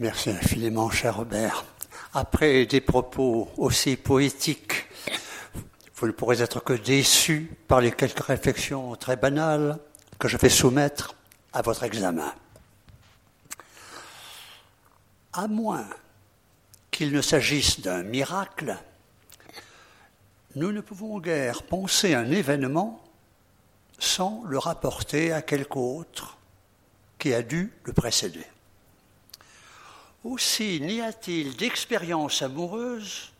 Merci infiniment, cher Robert. Après des propos aussi poétiques, vous ne pourrez être que déçu par les quelques réflexions très banales que je vais soumettre à votre examen. À moins qu'il ne s'agisse d'un miracle, nous ne pouvons guère penser un événement sans le rapporter à quelque autre qui a dû le précéder. Aussi n'y a-t-il d'expérience amoureuse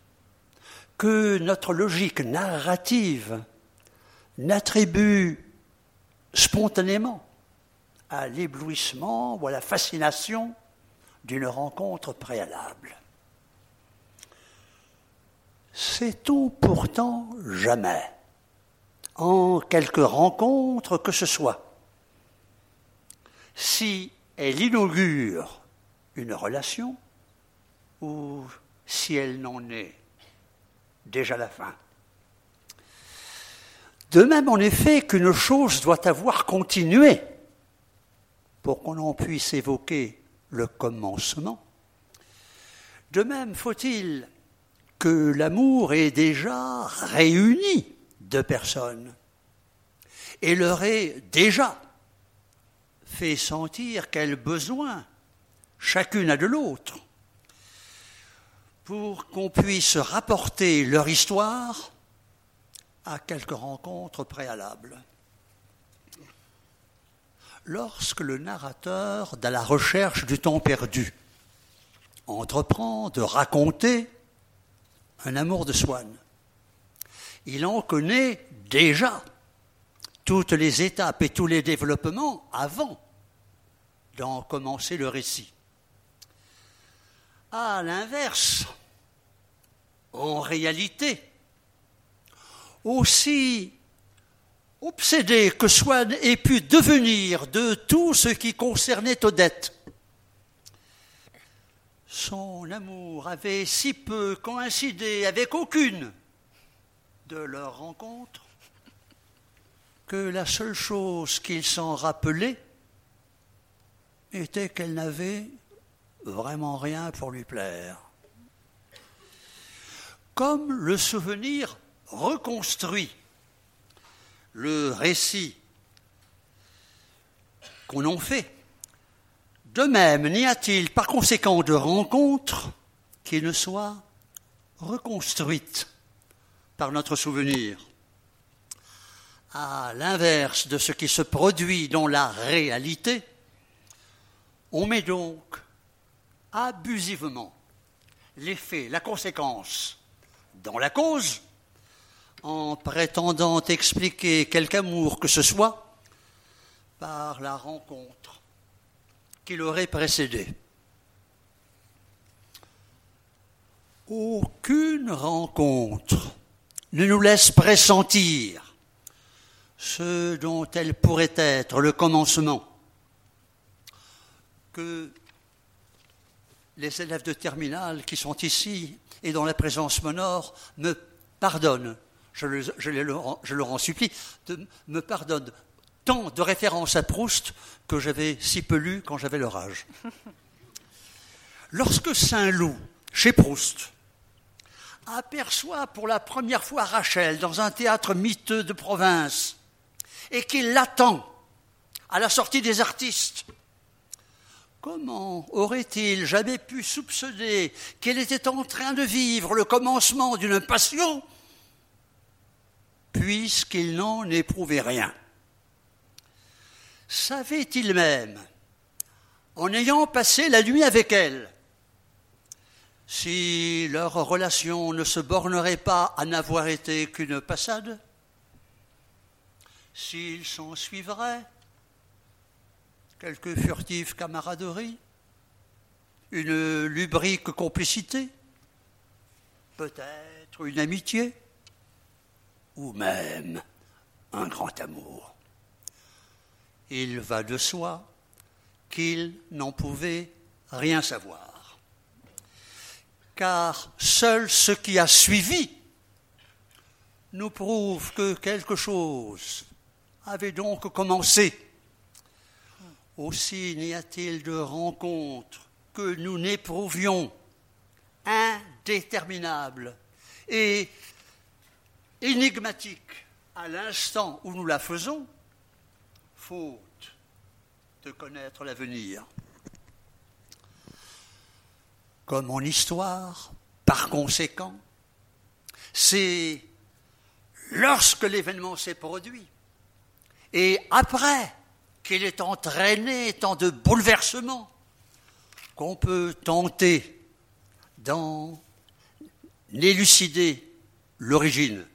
que notre logique narrative n'attribue spontanément à l'éblouissement ou à la fascination d'une rencontre préalable. Sait-on pourtant jamais, en quelque rencontre que ce soit, si elle inaugure une relation ou si elle n'en est déjà la fin. De même, en effet, qu'une chose doit avoir continué pour qu'on en puisse évoquer le commencement. De même, faut-il que l'amour ait déjà réuni deux personnes et leur ait déjà fait sentir quel besoin chacune a de l'autre pour qu'on puisse rapporter leur histoire à quelques rencontres préalables. Lorsque le narrateur, dans la recherche du temps perdu, entreprend de raconter un amour de Swann, il en connaît déjà toutes les étapes et tous les développements avant d'en commencer le récit. À l'inverse, en réalité, aussi obsédé que Swann ait pu devenir de tout ce qui concernait Odette. Son amour avait si peu coïncidé avec aucune de leurs rencontres que la seule chose qu'il s'en rappelait était qu'elle n'avait vraiment rien pour lui plaire comme le souvenir reconstruit le récit qu'on en fait. De même, n'y a-t-il par conséquent de rencontres qui ne soient reconstruites par notre souvenir? À l'inverse de ce qui se produit dans la réalité, on met donc abusivement l'effet, la conséquence dans la cause, en prétendant expliquer quelque amour que ce soit par la rencontre qui l'aurait précédé. Aucune rencontre ne nous laisse pressentir ce dont elle pourrait être le commencement. Que les élèves de terminale qui sont ici et dont la présence m'honore me pardonnent, je, leur en supplie, de, me pardonnent tant de références à Proust que j'avais si peu lu quand j'avais leur âge. Lorsque Saint-Loup, chez Proust, aperçoit pour la première fois Rachel dans un théâtre miteux de province et qu'il l'attend à la sortie des artistes, Comment aurait-il jamais pu soupçonner qu'elle était en train de vivre le commencement d'une passion puisqu'il n'en éprouvait rien? Savait-il même, en ayant passé la nuit avec elle, si leur relation ne se bornerait pas à n'avoir été qu'une passade? S'il s'en suivrait quelques furtives camaraderies, une lubrique complicité, peut-être une amitié, ou même un grand amour. Il va de soi qu'il n'en pouvait rien savoir. Car seul ce qui a suivi nous prouve que quelque chose avait donc commencé aussi n'y a-t-il de rencontre que nous n'éprouvions indéterminable et énigmatique à l'instant où nous la faisons, faute de connaître l'avenir. Comme en histoire, par conséquent, c'est lorsque l'événement s'est produit et après qu'il est entraîné tant de bouleversements qu'on peut tenter d'en élucider l'origine.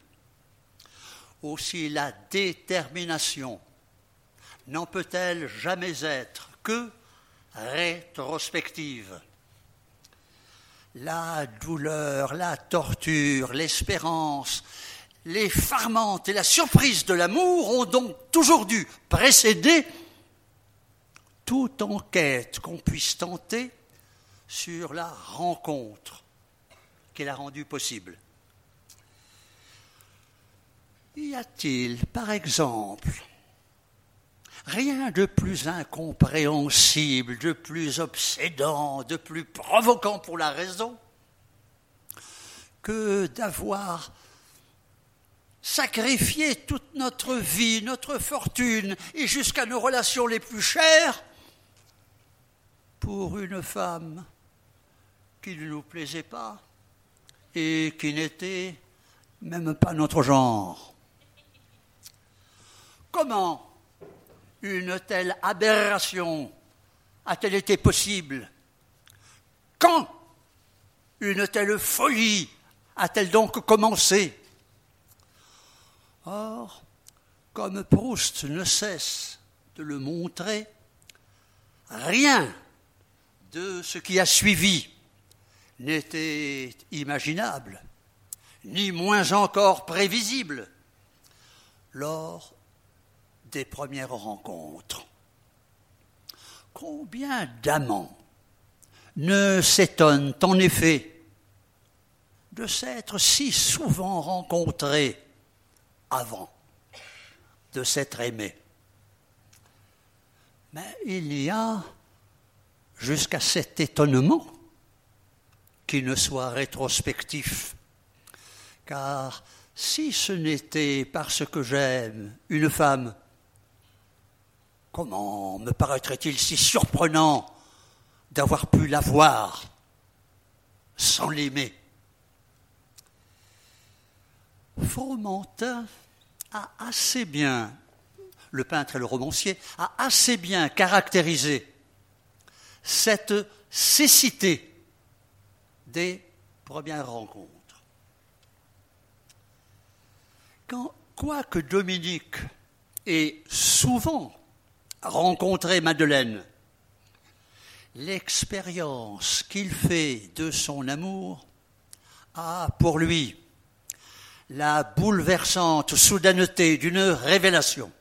Aussi la détermination n'en peut-elle jamais être que rétrospective. La douleur, la torture, l'espérance, l'effarement et la surprise de l'amour ont donc toujours dû précéder toute enquête qu'on puisse tenter sur la rencontre qu'elle a rendue possible. Y a-t-il, par exemple, rien de plus incompréhensible, de plus obsédant, de plus provoquant pour la raison que d'avoir sacrifié toute notre vie, notre fortune et jusqu'à nos relations les plus chères pour une femme qui ne nous plaisait pas et qui n'était même pas notre genre. Comment une telle aberration a-t-elle été possible? Quand une telle folie a-t-elle donc commencé? Or, comme Proust ne cesse de le montrer, rien de ce qui a suivi n'était imaginable, ni moins encore prévisible lors des premières rencontres. Combien d'amants ne s'étonnent en effet de s'être si souvent rencontrés avant de s'être aimés? Mais il y a jusqu'à cet étonnement qui ne soit rétrospectif. Car si ce n'était parce que j'aime une femme, comment me paraîtrait-il si surprenant d'avoir pu la voir sans l'aimer? Fromentin a assez bien, le peintre et le romancier, a assez bien caractérisé cette cécité des premières rencontres. Quand, quoique Dominique ait souvent rencontré Madeleine, l'expérience qu'il fait de son amour a pour lui la bouleversante soudaineté d'une révélation.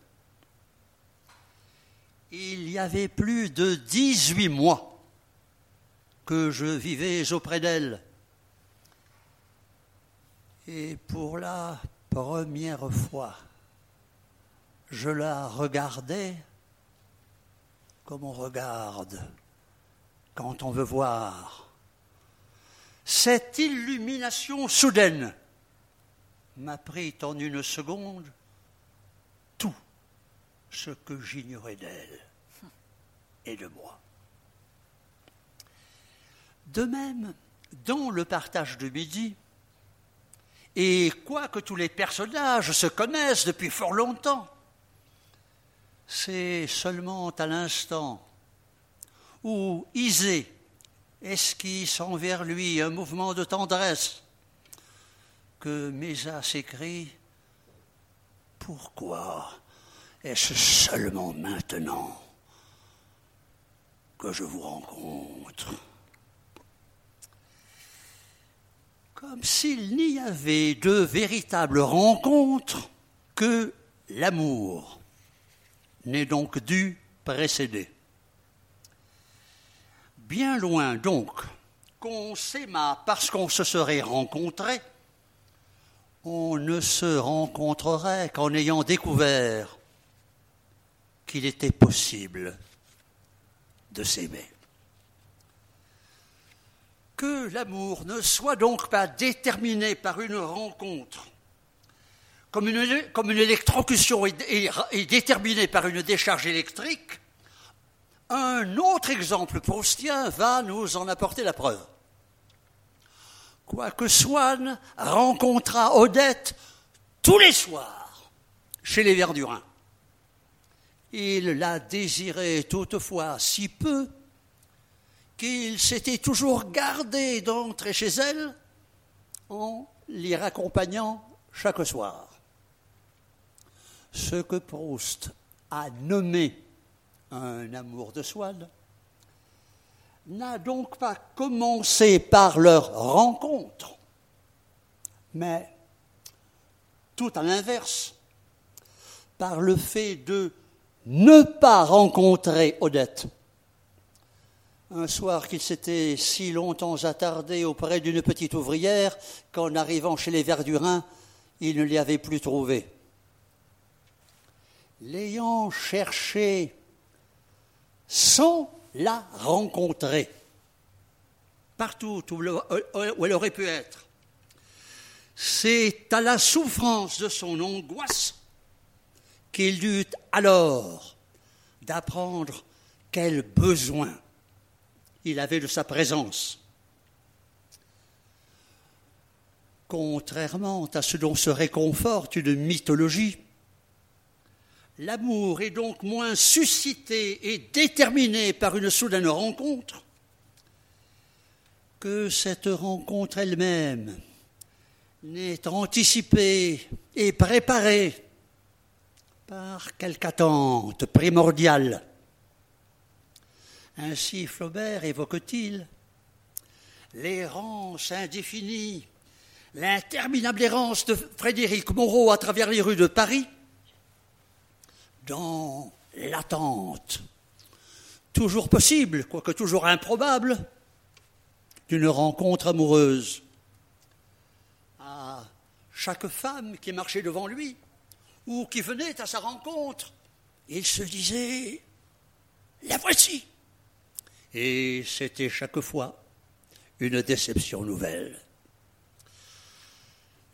Il y avait plus de dix-huit mois que je vivais auprès d'elle. Et pour la première fois, je la regardais comme on regarde quand on veut voir. Cette illumination soudaine m'a pris en une seconde tout ce que j'ignorais d'elle et de moi. De même, dans le partage de midi, et quoique tous les personnages se connaissent depuis fort longtemps, c'est seulement à l'instant où Isée esquisse envers lui un mouvement de tendresse que Mésa s'écrie Pourquoi est-ce seulement maintenant? Je vous rencontre comme s'il n'y avait de véritable rencontre que l'amour n'est donc dû précéder. Bien loin donc qu'on s'aima parce qu'on se serait rencontré, on ne se rencontrerait qu'en ayant découvert qu'il était possible de s'aimer. Que l'amour ne soit donc pas déterminé par une rencontre, comme une, électrocution est, est déterminée par une décharge électrique, un autre exemple proustien va nous en apporter la preuve. Quoique Swann rencontra Odette tous les soirs chez les Verdurins, il la désirait toutefois si peu qu'il s'était toujours gardé d'entrer chez elle en l'y raccompagnant chaque soir. Ce que Proust a nommé un amour de Swann n'a donc pas commencé par leur rencontre, mais tout à l'inverse, par le fait de ne pas rencontrer Odette. Un soir qu'il s'était si longtemps attardé auprès d'une petite ouvrière qu'en arrivant chez les Verdurins, il ne l'y avait plus trouvée. L'ayant cherché sans la rencontrer, partout où elle aurait pu être, c'est à la souffrance de son angoisse qu'il eut alors d'apprendre quel besoin il avait de sa présence. Contrairement à ce dont se réconforte une mythologie, l'amour est donc moins suscité et déterminé par une soudaine rencontre que cette rencontre elle-même n'est anticipée et préparée par quelque attente primordiale. Ainsi Flaubert évoque-t-il l'errance indéfinie, l'interminable errance de Frédéric Moreau à travers les rues de Paris, dans l'attente, toujours possible, quoique toujours improbable, d'une rencontre amoureuse. À chaque femme qui marchait devant lui, ou qui venait à sa rencontre, il se disait La voici Et c'était chaque fois une déception nouvelle.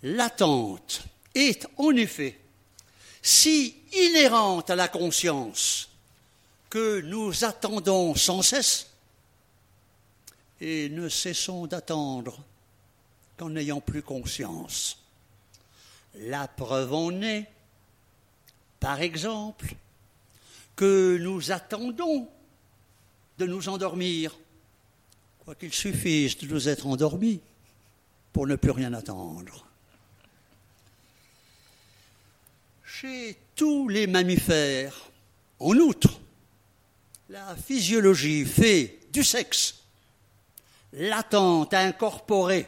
L'attente est en effet si inhérente à la conscience que nous attendons sans cesse et ne cessons d'attendre qu'en n'ayant plus conscience. La preuve en est par exemple, que nous attendons de nous endormir, quoiqu'il suffise de nous être endormis pour ne plus rien attendre. Chez tous les mammifères, en outre, la physiologie fait du sexe l'attente incorporée,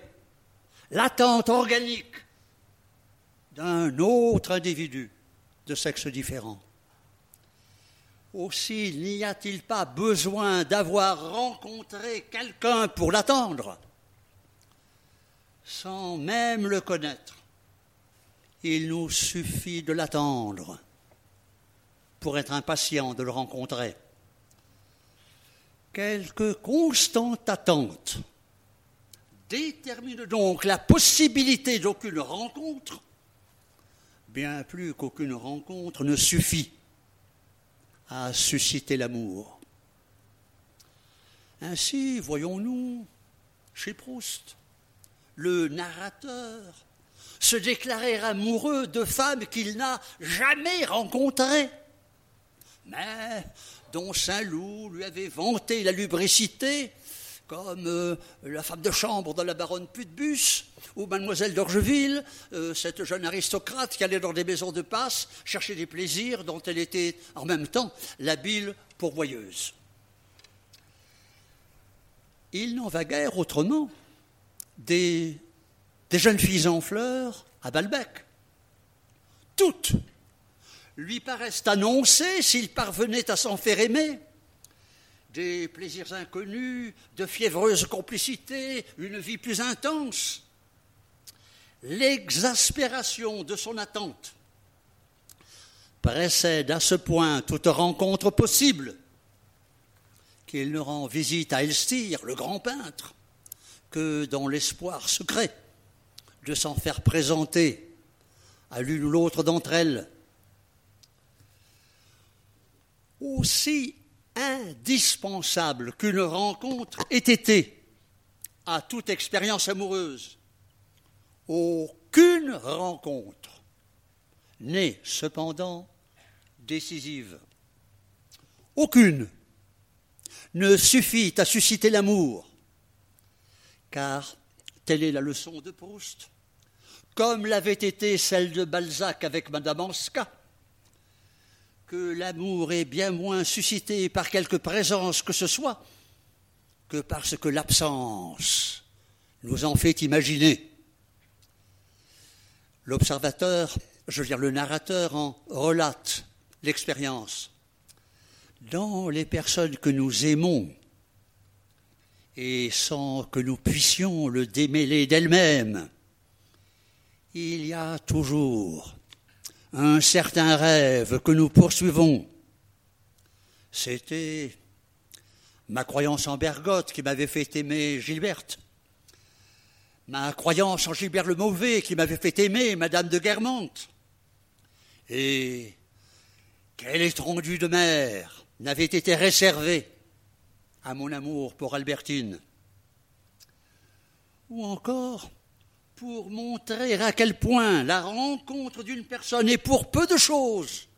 l'attente organique d'un autre individu de sexe différent. Aussi n'y a-t-il pas besoin d'avoir rencontré quelqu'un pour l'attendre Sans même le connaître, il nous suffit de l'attendre pour être impatient de le rencontrer. Quelque constante attente détermine donc la possibilité d'aucune rencontre bien plus qu'aucune rencontre ne suffit à susciter l'amour. Ainsi, voyons-nous, chez Proust, le narrateur se déclarer amoureux de femmes qu'il n'a jamais rencontrées, mais dont Saint-Loup lui avait vanté la lubricité comme euh, la femme de chambre de la baronne Putbus, ou mademoiselle d'Orgeville, euh, cette jeune aristocrate qui allait dans des maisons de passe chercher des plaisirs dont elle était en même temps l'habile pourvoyeuse. Il n'en va guère autrement des, jeunes filles en fleurs à Balbec. Toutes lui paraissent annoncer, s'il parvenait à s'en faire aimer, des plaisirs inconnus, de fiévreuses complicités, une vie plus intense. L'exaspération de son attente précède à ce point toute rencontre possible qu'il ne rend visite à Elstir, le grand peintre, que dans l'espoir secret de s'en faire présenter à l'une ou l'autre d'entre elles. Aussi indispensable qu'une rencontre ait été à toute expérience amoureuse, aucune rencontre n'est cependant décisive. Aucune ne suffit à susciter l'amour, car telle est la leçon de Proust, comme l'avait été celle de Balzac avec Madame Anska, que l'amour est bien moins suscité par quelque présence que ce soit que parce que l'absence nous en fait imaginer. L'observateur, je veux dire le narrateur, en relate l'expérience. Dans les personnes que nous aimons, et sans que nous puissions le démêler d'elles-mêmes, il y a toujours un certain rêve que nous poursuivons. C'était ma croyance en Bergotte qui m'avait fait aimer Gilberte, ma croyance en Gilbert le Mauvais qui m'avait fait aimer Madame de Guermantes. Et quelle étendue de mer n'avait été réservée à mon amour pour Albertine Ou encore, pour montrer à quel point la rencontre d'une personne est pour peu de choses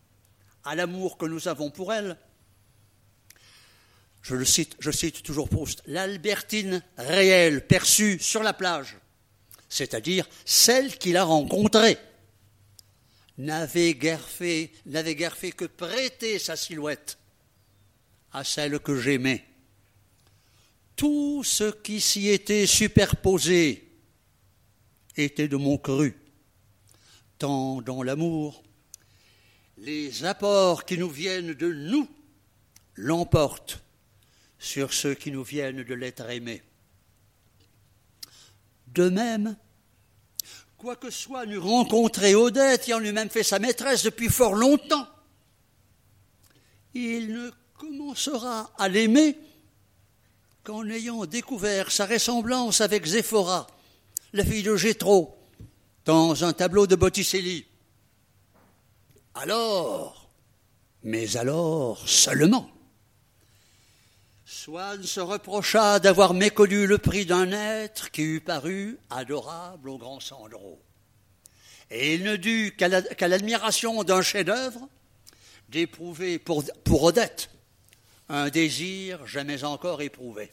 à l'amour que nous avons pour elle. Je le cite, je cite toujours Proust, l'Albertine réelle perçue sur la plage, c'est-à-dire celle qu'il a rencontrée, n'avait guère fait, n'avait guère fait que prêter sa silhouette à celle que j'aimais. Tout ce qui s'y était superposé était de mon cru, tant dans l'amour, les apports qui nous viennent de nous l'emportent sur ceux qui nous viennent de l'être aimé. De même, quoique soit nous rencontré Odette ayant lui-même fait sa maîtresse depuis fort longtemps, il ne commencera à l'aimer qu'en ayant découvert sa ressemblance avec Zéphora, la fille de Gétro, dans un tableau de Botticelli. Alors, mais alors seulement, Swann se reprocha d'avoir méconnu le prix d'un être qui eût paru adorable au grand Sandro. Et il ne dut qu'à l'admiration d'un chef-d'œuvre d'éprouver pour, pour Odette un désir jamais encore éprouvé.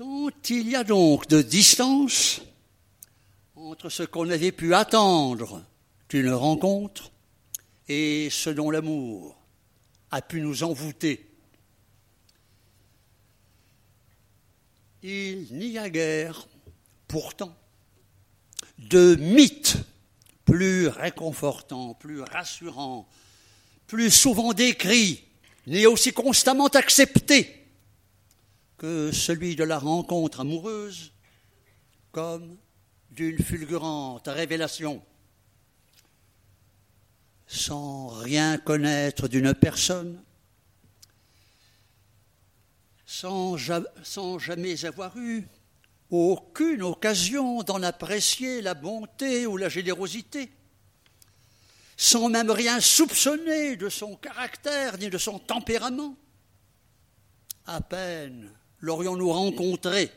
Tant il y a donc de distance entre ce qu'on avait pu attendre d'une rencontre et ce dont l'amour a pu nous envoûter. Il n'y a guère, pourtant, de mythe plus réconfortant, plus rassurant, plus souvent décrit, ni aussi constamment accepté que celui de la rencontre amoureuse comme d'une fulgurante révélation. Sans rien connaître d'une personne, sans, jamais avoir eu aucune occasion d'en apprécier la bonté ou la générosité, sans même rien soupçonner de son caractère ni de son tempérament. À peine l'aurions-nous rencontré,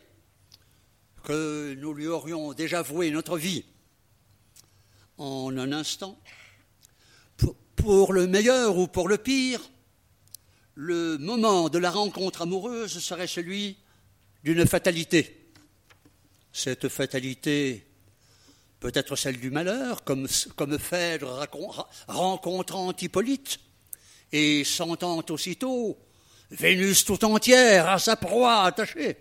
que nous lui aurions déjà voué notre vie en un instant, pour le meilleur ou pour le pire, le moment de la rencontre amoureuse serait celui d'une fatalité. Cette fatalité peut être celle du malheur, comme, comme Phèdre rencontrant Hippolyte et sentant aussitôt Vénus tout entière à sa proie attachée.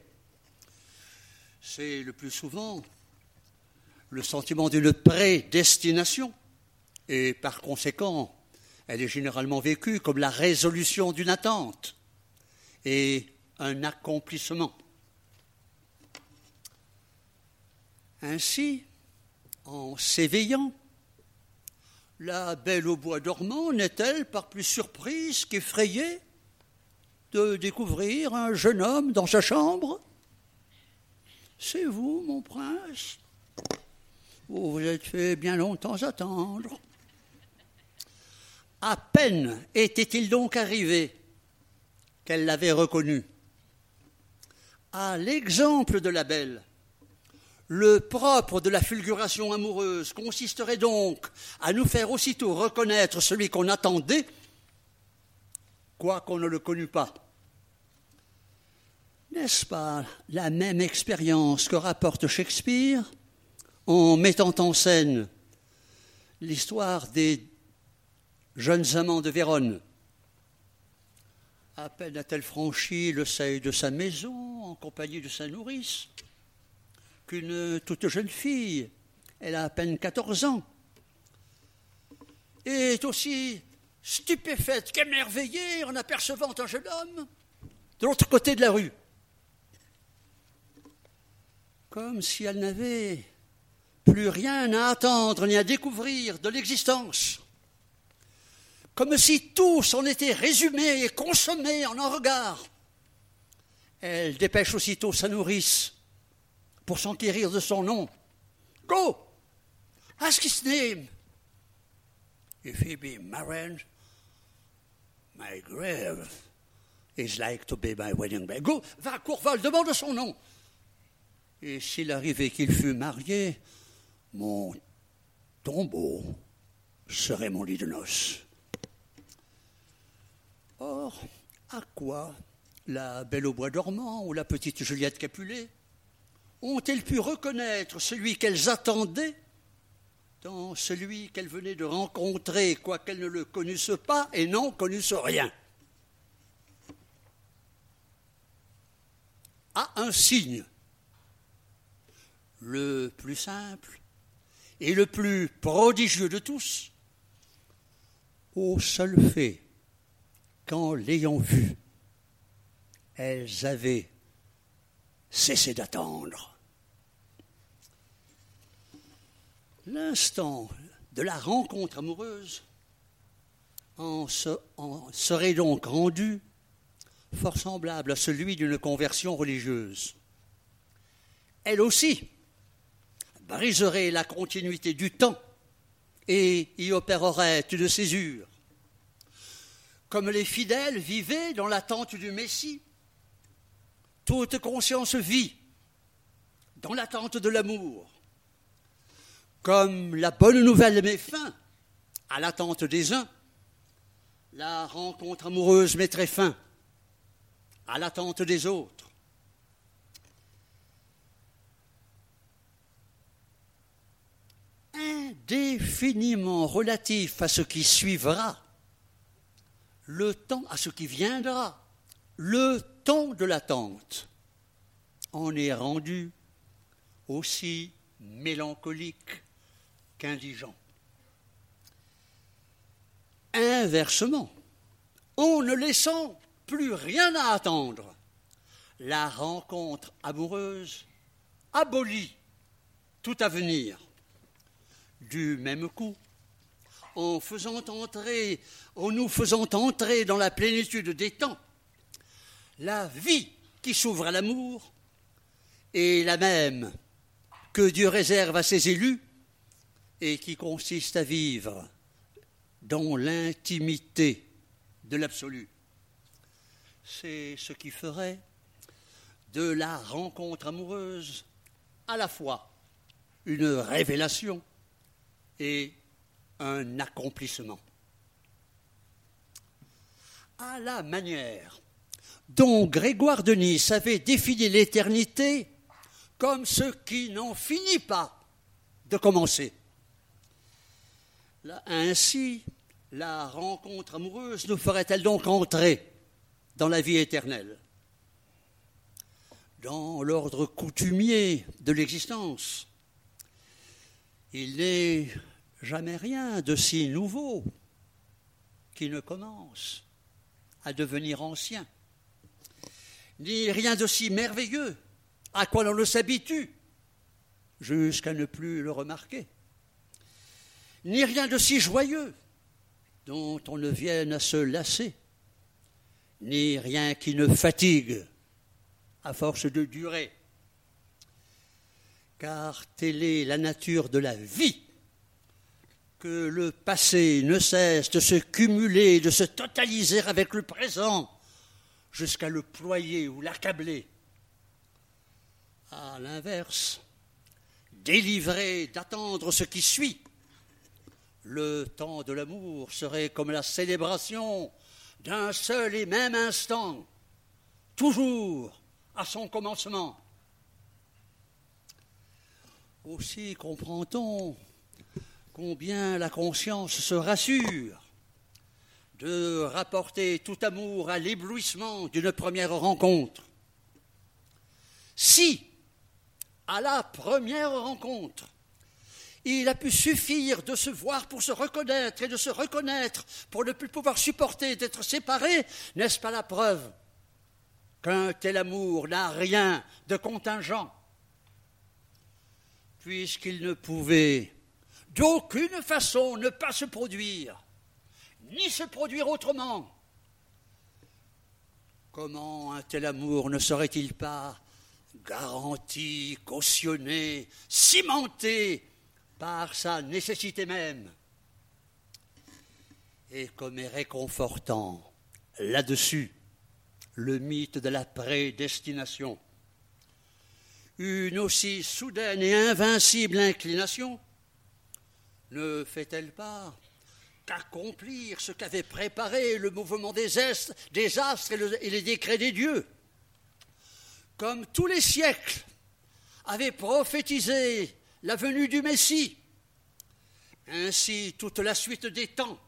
C'est le plus souvent le sentiment d'une prédestination et par conséquent, elle est généralement vécue comme la résolution d'une attente et un accomplissement. Ainsi, en s'éveillant, la belle au bois dormant n'est-elle par plus surprise qu'effrayée de découvrir un jeune homme dans sa chambre C'est vous, mon prince? Vous vous êtes fait bien longtemps attendre. À peine était-il donc arrivé qu'elle l'avait reconnu. À l'exemple de la belle, le propre de la fulguration amoureuse consisterait donc à nous faire aussitôt reconnaître celui qu'on attendait, quoiqu'on ne le connût pas. N'est-ce pas la même expérience que rapporte Shakespeare en mettant en scène l'histoire des jeunes amants de Vérone? À peine a-t-elle franchi le seuil de sa maison en compagnie de sa nourrice qu'une toute jeune fille, elle a à peine 14 ans, est aussi stupéfaite qu'émerveillée en apercevant un jeune homme de l'autre côté de la rue comme si elle n'avait plus rien à attendre ni à découvrir de l'existence, comme si tout s'en était résumé et consommé en un regard. Elle dépêche aussitôt sa nourrice pour s'enquérir de son nom. Go! Ask his name. If he be married, my grave is like to be my wedding bed. Go, va, Courval, demande son nom. Et s'il arrivait qu'il fût marié, mon tombeau serait mon lit de noces. Or, à quoi la Belle au bois dormant ou la petite Juliette Capulet ont-elles pu reconnaître celui qu'elles attendaient dans celui qu'elles venaient de rencontrer, quoiqu'elles ne le connussent pas et n'en connussent rien? À un signe le plus simple et le plus prodigieux de tous, au seul fait qu'en l'ayant vu, elles avaient cessé d'attendre. L'instant de la rencontre amoureuse en, serait donc rendu fort semblable à celui d'une conversion religieuse. Elle aussi briserait la continuité du temps et y opérerait une césure. Comme les fidèles vivaient dans l'attente du Messie, toute conscience vit dans l'attente de l'amour. Comme la bonne nouvelle met fin à l'attente des uns, la rencontre amoureuse mettrait fin à l'attente des autres. Indéfiniment relatif à ce qui suivra, le temps à ce qui viendra, le temps de l'attente, en est rendu aussi mélancolique qu'indigent. Inversement, en ne laissant plus rien à attendre, la rencontre amoureuse abolit tout avenir du même coup, en nous faisant entrer dans la plénitude des temps, la vie qui s'ouvre à l'amour est la même que Dieu réserve à ses élus et qui consiste à vivre dans l'intimité de l'absolu. C'est ce qui ferait de la rencontre amoureuse à la fois une révélation et un accomplissement. À la manière dont Grégoire de Nice avait défini l'éternité comme ce qui n'en finit pas de commencer. ainsi, la rencontre amoureuse nous ferait-elle donc entrer dans la vie éternelle? Dans l'ordre coutumier de l'existence, il n'est jamais rien de si nouveau qui ne commence à devenir ancien, ni rien de si merveilleux à quoi l'on ne s'habitue jusqu'à ne plus le remarquer, ni rien de si joyeux dont on ne vienne à se lasser, ni rien qui ne fatigue à force de durer car telle est la nature de la vie, que le passé ne cesse de se cumuler, de se totaliser avec le présent, jusqu'à le ployer ou l'accabler. À l'inverse, délivré d'attendre ce qui suit, le temps de l'amour serait comme la célébration d'un seul et même instant, toujours à son commencement. Aussi comprend-on combien la conscience se rassure de rapporter tout amour à l'éblouissement d'une première rencontre. Si, à la première rencontre, il a pu suffire de se voir pour se reconnaître et de se reconnaître pour ne plus pouvoir supporter d'être séparé, n'est-ce pas la preuve qu'un tel amour n'a rien de contingent? Puisqu'il ne pouvait d'aucune façon ne pas se produire, ni se produire autrement. Comment un tel amour ne serait-il pas garanti, cautionné, cimenté par sa nécessité même? Et comme est réconfortant là-dessus le mythe de la prédestination une aussi soudaine et invincible inclination ne fait-elle pas qu'accomplir ce qu'avait préparé le mouvement des, astres et, et les décrets des dieux? Comme tous les siècles avaient prophétisé la venue du Messie, ainsi toute la suite des temps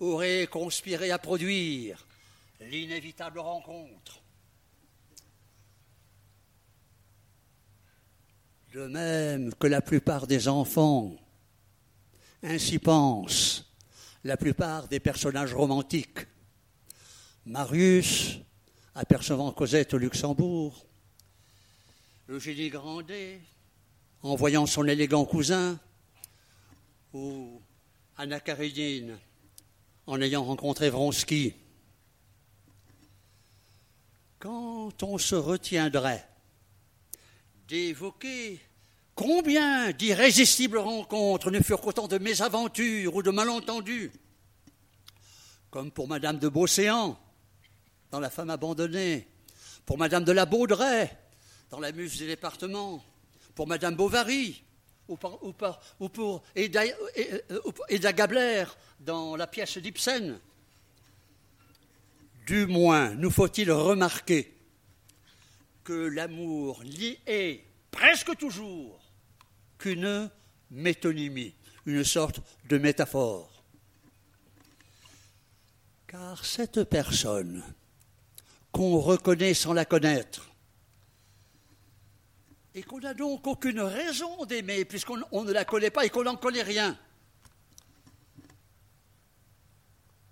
aurait conspiré à produire l'inévitable rencontre De même que la plupart des enfants ainsi pensent la plupart des personnages romantiques. Marius, apercevant Cosette au Luxembourg, Eugénie Grandet, en voyant son élégant cousin, ou Anna Karénine, en ayant rencontré Vronsky. Quand on se retiendrait d'évoquer combien d'irrésistibles rencontres ne furent qu'autant de mésaventures ou de malentendus, comme pour Madame de Beauséant dans La femme abandonnée, pour Madame de la Baudrais dans La muse des départements, pour Madame Bovary ou, pour Eda, Eda Gabler dans la pièce d'Ibsen. Du moins, nous faut-il remarquer que l'amour est presque toujours qu'une métonymie, une sorte de métaphore. Car cette personne qu'on reconnaît sans la connaître, et qu'on n'a donc aucune raison d'aimer, puisqu'on ne la connaît pas et qu'on n'en connaît rien,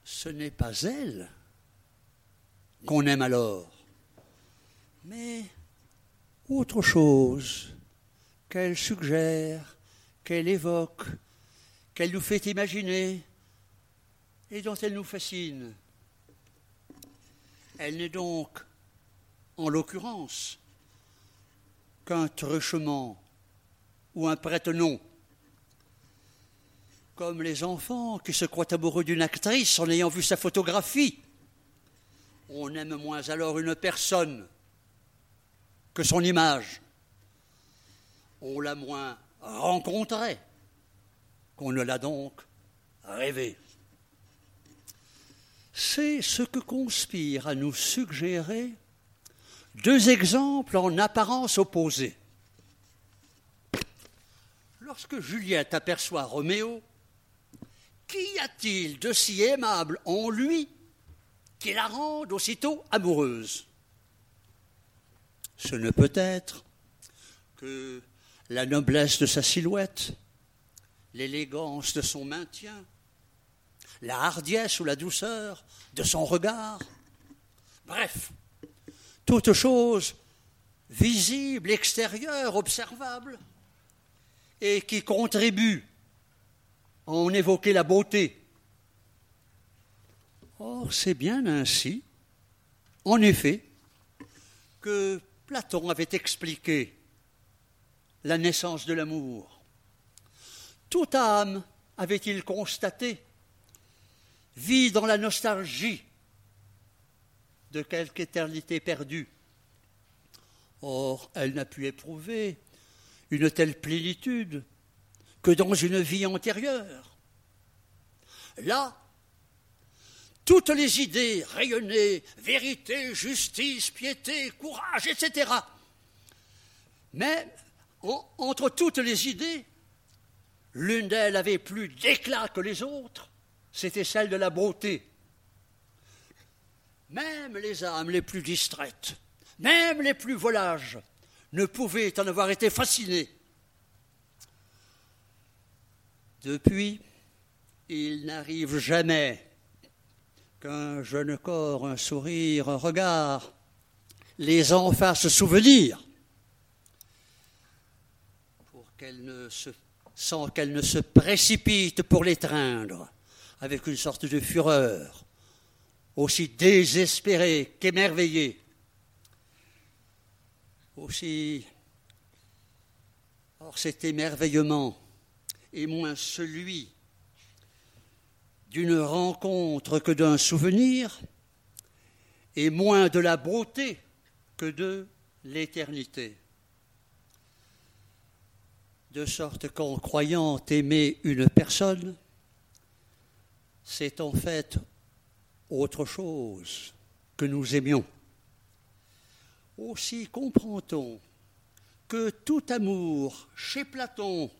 ce n'est pas elle qu'on aime alors mais autre chose qu'elle suggère, qu'elle évoque, qu'elle nous fait imaginer et dont elle nous fascine. Elle n'est donc, en l'occurrence, qu'un truchement ou un prête-nom, comme les enfants qui se croient amoureux d'une actrice en ayant vu sa photographie. On aime moins alors une personne que son image. On l'a moins rencontrée qu'on ne l'a donc rêvé. C'est ce que conspire à nous suggérer deux exemples en apparence opposés. Lorsque Juliette aperçoit Roméo, qu'y a-t-il de si aimable en lui qui la rende aussitôt amoureuse? Ce ne peut être que la noblesse de sa silhouette, l'élégance de son maintien, la hardiesse ou la douceur de son regard. Bref, toute chose visible, extérieure, observable, et qui contribue à en évoquer la beauté. Or, c'est bien ainsi, en effet, que Platon avait expliqué la naissance de l'amour. Toute âme, avait-il constaté, vit dans la nostalgie de quelque éternité perdue. Or, elle n'a pu éprouver une telle plénitude que dans une vie antérieure. Là, toutes les idées rayonnaient, vérité, justice, piété, courage, etc. Mais entre toutes les idées, l'une d'elles avait plus d'éclat que les autres, c'était celle de la beauté. Même les âmes les plus distraites, même les plus volages, ne pouvaient en avoir été fascinées. Depuis, il n'arrive jamais qu'un jeune corps, un sourire, un regard les en fasse souvenir pour qu'elle ne se, sans qu'elle ne se précipite pour l'étreindre avec une sorte de fureur, aussi désespérée qu'émerveillée, aussi. Or, cet émerveillement est moins celui d'une rencontre que d'un souvenir, et moins de la beauté que de l'éternité. De sorte qu'en croyant aimer une personne, c'est en fait autre chose que nous aimions. Aussi comprend-on que tout amour chez Platon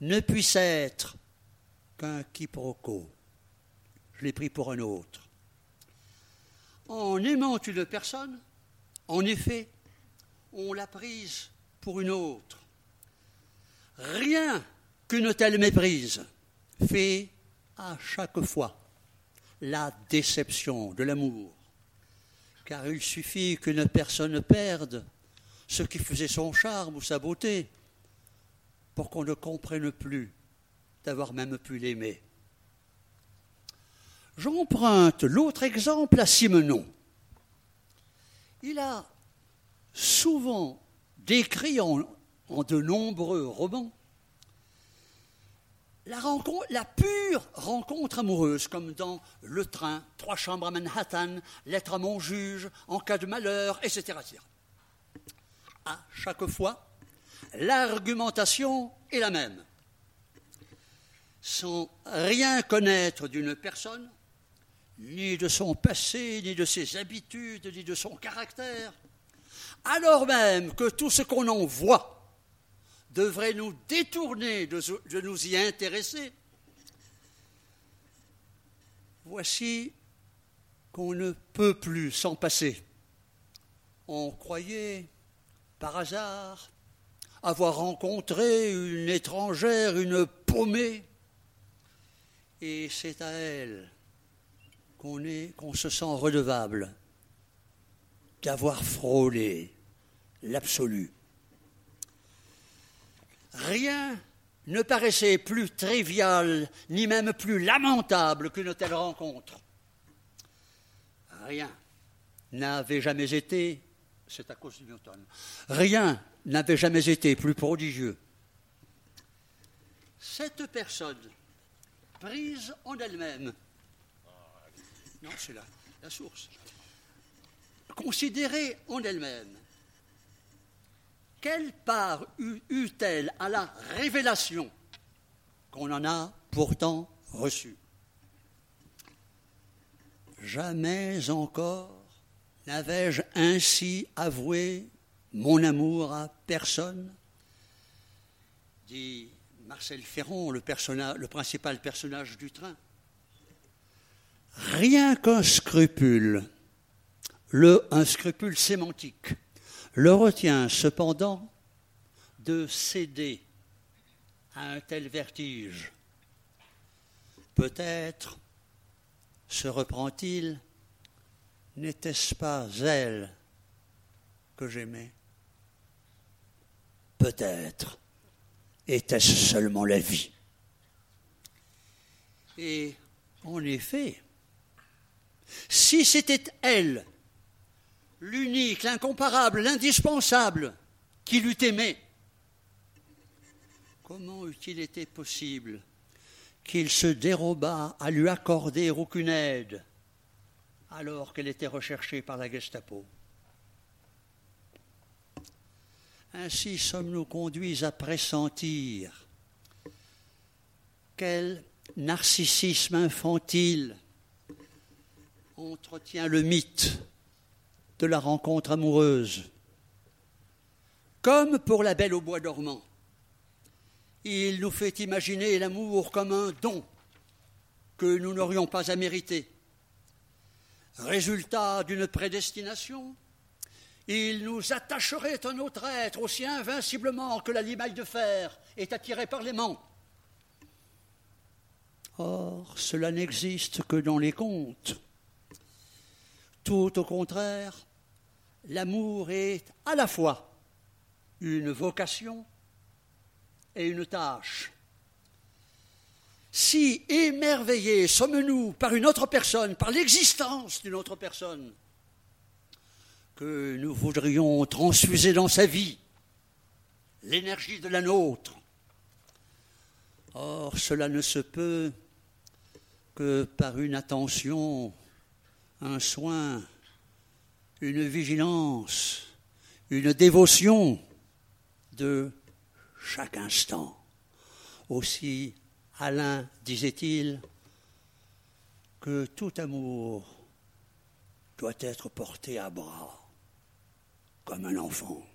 ne puisse être qu'un quiproquo. Je l'ai pris pour un autre. En aimant une personne, en effet, on l'a prise pour une autre. Rien qu'une telle méprise fait à chaque fois la déception de l'amour. Car il suffit qu'une personne perde ce qui faisait son charme ou sa beauté pour qu'on ne comprenne plus d'avoir même pu l'aimer. J'emprunte l'autre exemple à Simenon. Il a souvent décrit en, de nombreux romans la, pure rencontre amoureuse, comme dans Le Train, Trois chambres à Manhattan, Lettre à mon juge, En cas de malheur, etc. etc. À chaque fois, l'argumentation est la même. Sans rien connaître d'une personne, ni de son passé, ni de ses habitudes, ni de son caractère, alors même que tout ce qu'on en voit devrait nous détourner de, nous y intéresser, voici qu'on ne peut plus s'en passer. On croyait, par hasard, avoir rencontré une étrangère, une paumée, et c'est à elle qu'on se sent redevable d'avoir frôlé l'absolu. Rien ne paraissait plus trivial, ni même plus lamentable qu'une telle rencontre. Rien n'avait jamais été, c'est à cause de Newton, rien n'avait jamais été plus prodigieux. Cette personne, prise en elle-même, non, c'est la, source, considérée en elle-même, quelle part eut-elle à la révélation qu'on en a pourtant reçue? Jamais encore n'avais-je ainsi avoué mon amour à personne dit Marcel Ferron, le principal personnage du train. Rien qu'un scrupule, le, un scrupule sémantique, le retient cependant de céder à un tel vertige. Peut-être se reprend-il, n'était-ce pas elle que j'aimais? Peut-être était-ce seulement la vie. Et en effet, si c'était elle l'unique, l'incomparable, l'indispensable, qui l'eût aimé, Comment eût-il été possible qu'il se dérobât à lui accorder aucune aide alors qu'elle était recherchée par la Gestapo? Ainsi sommes-nous conduits à pressentir quel narcissisme infantile entretient le mythe de la rencontre amoureuse. Comme pour la belle au bois dormant, il nous fait imaginer l'amour comme un don que nous n'aurions pas à mériter. Résultat d'une prédestination, il nous attacherait à notre être aussi invinciblement que la limaille de fer est attirée par l'aimant. Or, cela n'existe que dans les contes. Tout au contraire, l'amour est à la fois une vocation et une tâche. Si émerveillés sommes-nous par une autre personne, par l'existence d'une autre personne, que nous voudrions transfuser dans sa vie l'énergie de la nôtre. Or, cela ne se peut que par une attention, un soin, une vigilance, une dévotion de chaque instant. Aussi, Alain disait-il que tout amour doit être porté à bras comme un enfant.